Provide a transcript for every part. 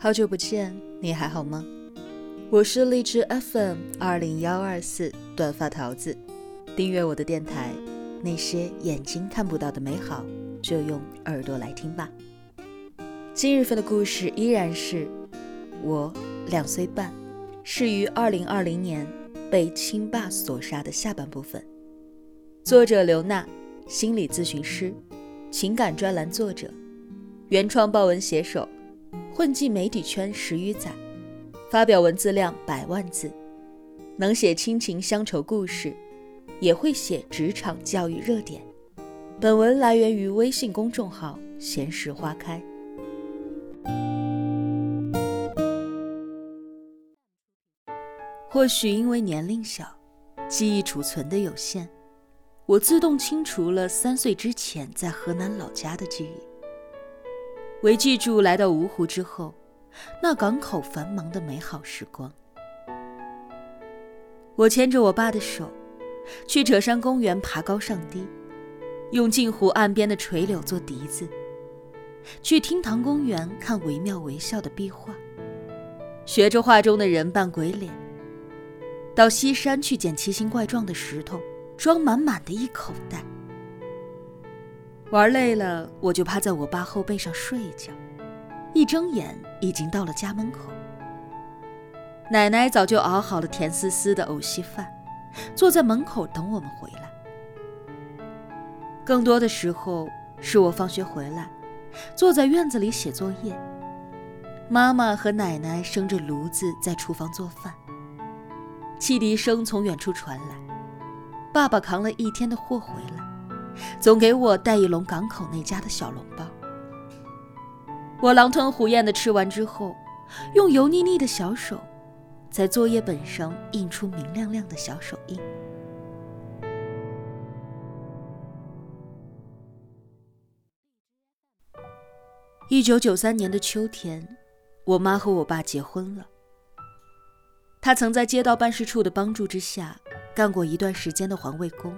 好久不见，你还好吗？我是荔枝 FM 二零幺二四短发桃子，订阅我的电台，那些眼睛看不到的美好，就用耳朵来听吧。今日份的故事依然是我两岁半，是于二零二零年被亲爸所杀的下半部分。作者刘娜，心理咨询师，情感专栏作者，原创报文写手。混迹媒体圈十余载，发表文字量百万字，能写亲情乡愁故事，也会写职场教育热点。本文来源于微信公众号“闲时花开”。或许因为年龄小，记忆储存的有限，我自动清除了三岁之前在河南老家的记忆。唯记住来到芜湖之后，那港口繁忙的美好时光。我牵着我爸的手，去扯山公园爬高上低，用镜湖岸边的垂柳做笛子；去厅堂公园看惟妙惟肖的壁画，学着画中的人扮鬼脸；到西山去捡奇形怪状的石头，装满满的一口袋。玩累了，我就趴在我爸后背上睡一觉，一睁眼已经到了家门口。奶奶早就熬好了甜丝丝的藕稀饭，坐在门口等我们回来。更多的时候是我放学回来，坐在院子里写作业，妈妈和奶奶生着炉子在厨房做饭，汽笛声从远处传来，爸爸扛了一天的货回来。总给我带一笼港口那家的小笼包。我狼吞虎咽的吃完之后，用油腻腻的小手，在作业本上印出明亮亮的小手印。一九九三年的秋天，我妈和我爸结婚了。他曾在街道办事处的帮助之下，干过一段时间的环卫工。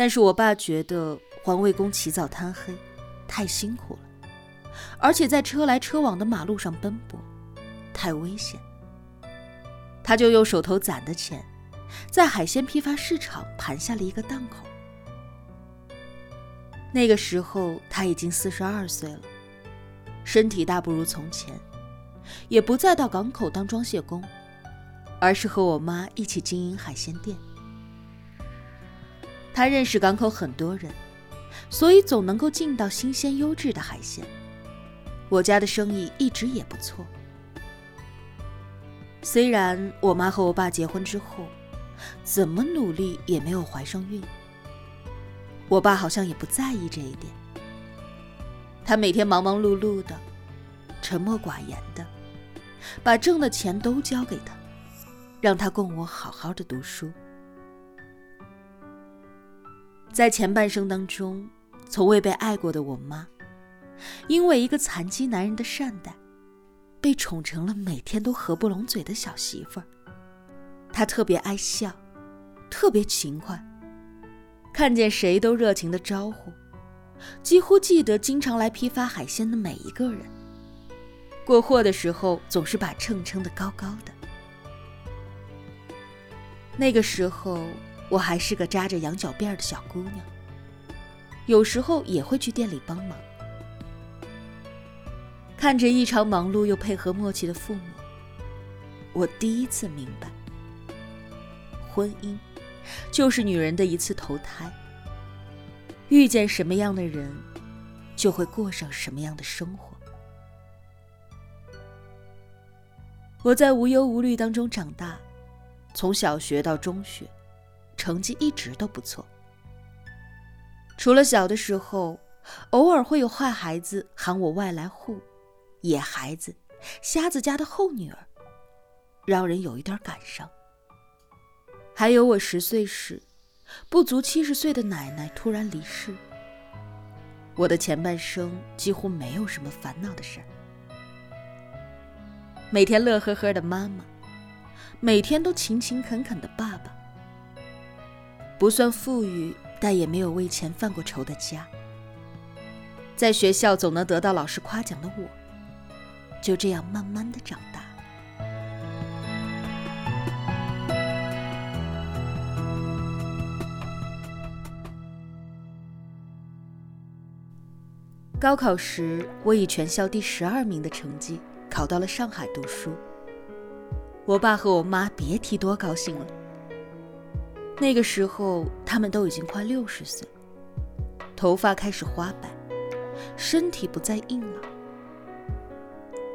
但是我爸觉得环卫工起早贪黑，太辛苦了，而且在车来车往的马路上奔波，太危险。他就用手头攒的钱，在海鲜批发市场盘下了一个档口。那个时候他已经四十二岁了，身体大不如从前，也不再到港口当装卸工，而是和我妈一起经营海鲜店。他认识港口很多人，所以总能够进到新鲜优质的海鲜。我家的生意一直也不错。虽然我妈和我爸结婚之后，怎么努力也没有怀上孕，我爸好像也不在意这一点。他每天忙忙碌碌的，沉默寡言的，把挣的钱都交给他，让他供我好好的读书。在前半生当中，从未被爱过的我妈，因为一个残疾男人的善待，被宠成了每天都合不拢嘴的小媳妇儿。她特别爱笑，特别勤快，看见谁都热情的招呼，几乎记得经常来批发海鲜的每一个人。过货的时候，总是把秤称得高高的。那个时候。我还是个扎着羊角辫的小姑娘，有时候也会去店里帮忙。看着异常忙碌又配合默契的父母，我第一次明白，婚姻就是女人的一次投胎。遇见什么样的人，就会过上什么样的生活。我在无忧无虑当中长大，从小学到中学。成绩一直都不错，除了小的时候，偶尔会有坏孩子喊我外来户、野孩子、瞎子家的后女儿，让人有一点感伤。还有我十岁时，不足七十岁的奶奶突然离世，我的前半生几乎没有什么烦恼的事儿，每天乐呵呵的妈妈，每天都勤勤恳恳的爸爸。不算富裕，但也没有为钱犯过愁的家。在学校总能得到老师夸奖的我，就这样慢慢的长大。高考时，我以全校第十二名的成绩考到了上海读书。我爸和我妈别提多高兴了。那个时候，他们都已经快六十岁，头发开始花白，身体不再硬朗。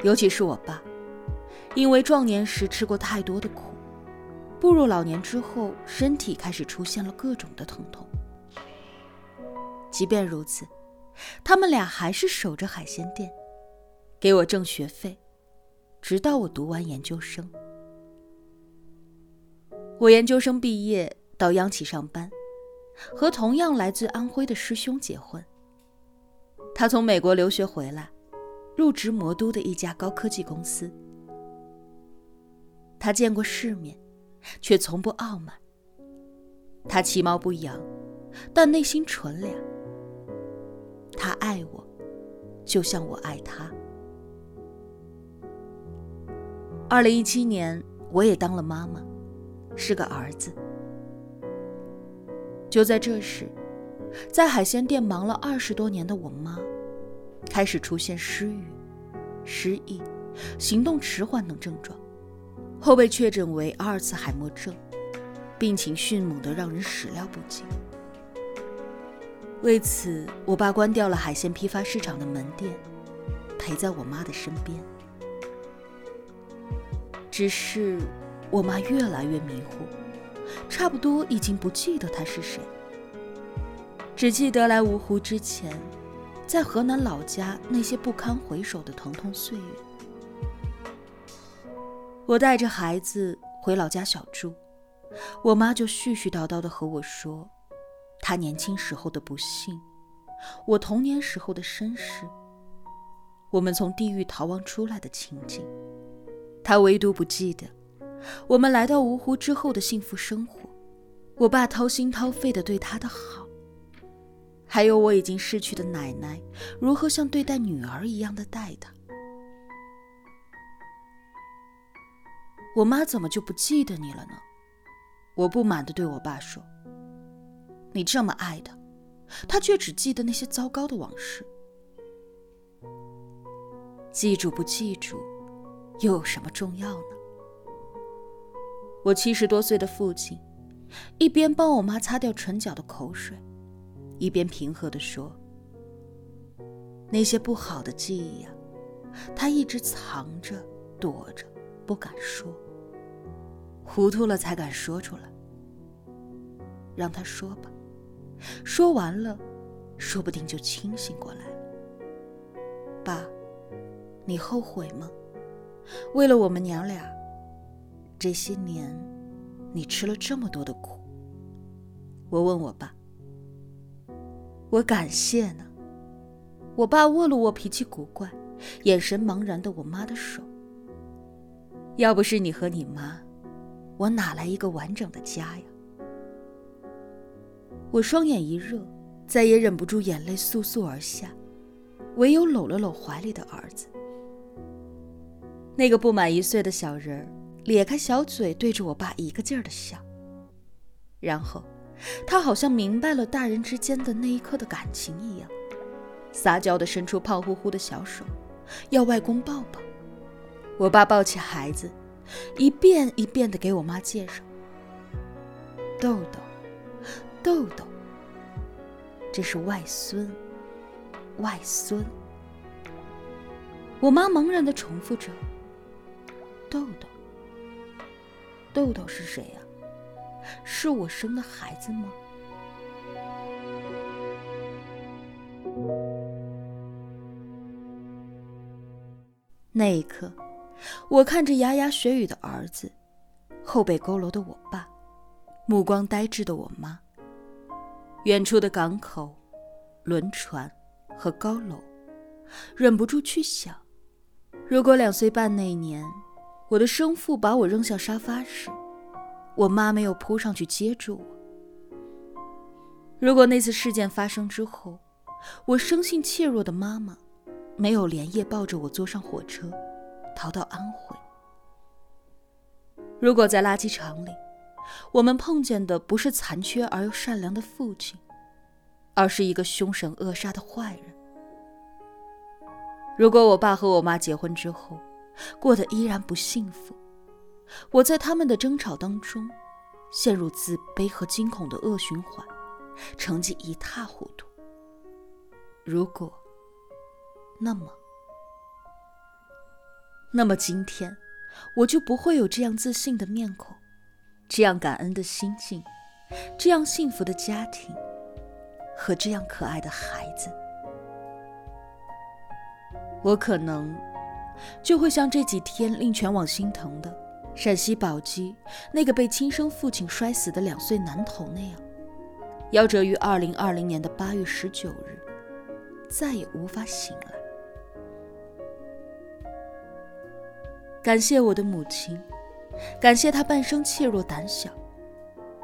尤其是我爸，因为壮年时吃过太多的苦，步入老年之后，身体开始出现了各种的疼痛。即便如此。他们俩还是守着海鲜店，给我挣学费，直到我读完研究生。我研究生毕业到央企上班，和同样来自安徽的师兄结婚。他从美国留学回来，入职魔都的一家高科技公司。他见过世面，却从不傲慢。他其貌不扬，但内心纯良。他爱我，就像我爱他。二零一七年，我也当了妈妈，是个儿子。就在这时，在海鲜店忙了二十多年的我妈，开始出现失语、失忆、行动迟缓等症状，后被确诊为阿尔茨海默症，病情迅猛的让人始料不及。为此，我爸关掉了海鲜批发市场的门店，陪在我妈的身边。只是，我妈越来越迷糊，差不多已经不记得他是谁，只记得来芜湖之前，在河南老家那些不堪回首的疼痛岁月。我带着孩子回老家小住，我妈就絮絮叨叨的和我说。他年轻时候的不幸，我童年时候的身世，我们从地狱逃亡出来的情景，他唯独不记得我们来到芜湖之后的幸福生活，我爸掏心掏肺的对他的好，还有我已经逝去的奶奶如何像对待女儿一样的待他。我妈怎么就不记得你了呢？我不满的对我爸说。你这么爱他，他却只记得那些糟糕的往事。记住不记住，又有什么重要呢？我七十多岁的父亲，一边帮我妈擦掉唇角的口水，一边平和地说：“那些不好的记忆呀，他一直藏着、躲着，不敢说。糊涂了才敢说出来。让他说吧。”说完了，说不定就清醒过来了。爸，你后悔吗？为了我们娘俩，这些年你吃了这么多的苦。我问我爸，我感谢呢。我爸握了握脾气古怪、眼神茫然的我妈的手。要不是你和你妈，我哪来一个完整的家呀？我双眼一热，再也忍不住，眼泪簌簌而下，唯有搂了搂怀里的儿子。那个不满一岁的小人儿咧开小嘴，对着我爸一个劲儿的笑。然后，他好像明白了大人之间的那一刻的感情一样，撒娇的伸出胖乎乎的小手，要外公抱抱。我爸抱起孩子，一遍一遍的给我妈介绍：豆豆。豆豆，这是外孙，外孙。我妈茫然的重复着：“豆豆，豆豆是谁呀？是我生的孩子吗？”那一刻，我看着牙牙学语的儿子，后背佝偻的我爸，目光呆滞的我妈。远处的港口、轮船和高楼，忍不住去想：如果两岁半那年，我的生父把我扔向沙发时，我妈没有扑上去接住我；如果那次事件发生之后，我生性怯弱的妈妈没有连夜抱着我坐上火车，逃到安徽。如果在垃圾场里，我们碰见的不是残缺而又善良的父亲，而是一个凶神恶煞的坏人；如果我爸和我妈结婚之后，过得依然不幸福，我在他们的争吵当中，陷入自卑和惊恐的恶循环，成绩一塌糊涂。如果，那么，那么今天，我就不会有这样自信的面孔，这样感恩的心境，这样幸福的家庭，和这样可爱的孩子。我可能。就会像这几天令全网心疼的陕西宝鸡那个被亲生父亲摔死的两岁男童那样，夭折于二零二零年的八月十九日，再也无法醒来。感谢我的母亲，感谢她半生怯弱胆小，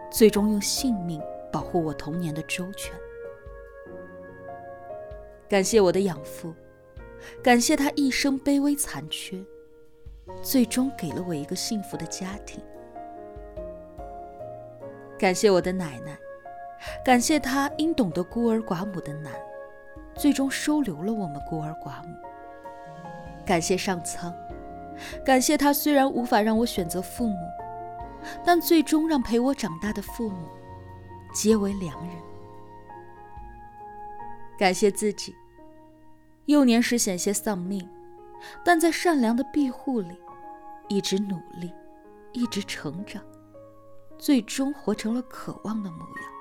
最终用性命保护我童年的周全。感谢我的养父。感谢他一生卑微残缺，最终给了我一个幸福的家庭。感谢我的奶奶，感谢她因懂得孤儿寡母的难，最终收留了我们孤儿寡母。感谢上苍，感谢他虽然无法让我选择父母，但最终让陪我长大的父母皆为良人。感谢自己。幼年时险些丧命，但在善良的庇护里，一直努力，一直成长，最终活成了渴望的模样。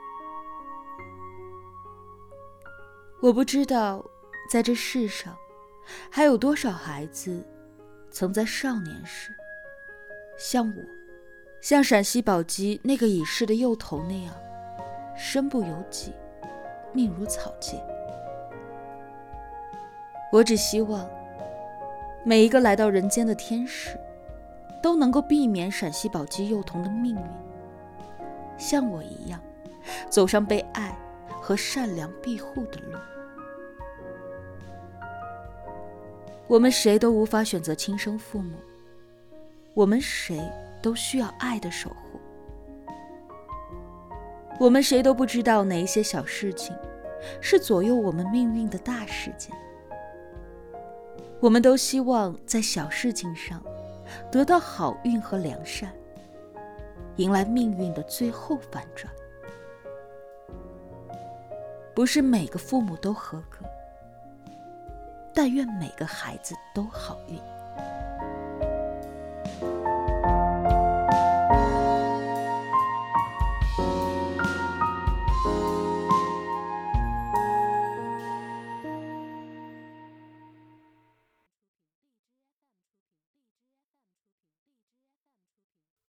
我不知道，在这世上，还有多少孩子，曾在少年时，像我，像陕西宝鸡那个已逝的幼童那样，身不由己，命如草芥。我只希望每一个来到人间的天使，都能够避免陕西宝鸡幼童的命运，像我一样，走上被爱和善良庇护的路。我们谁都无法选择亲生父母，我们谁都需要爱的守护。我们谁都不知道哪一些小事情，是左右我们命运的大事件。我们都希望在小事情上得到好运和良善，迎来命运的最后反转。不是每个父母都合格，但愿每个孩子都好运。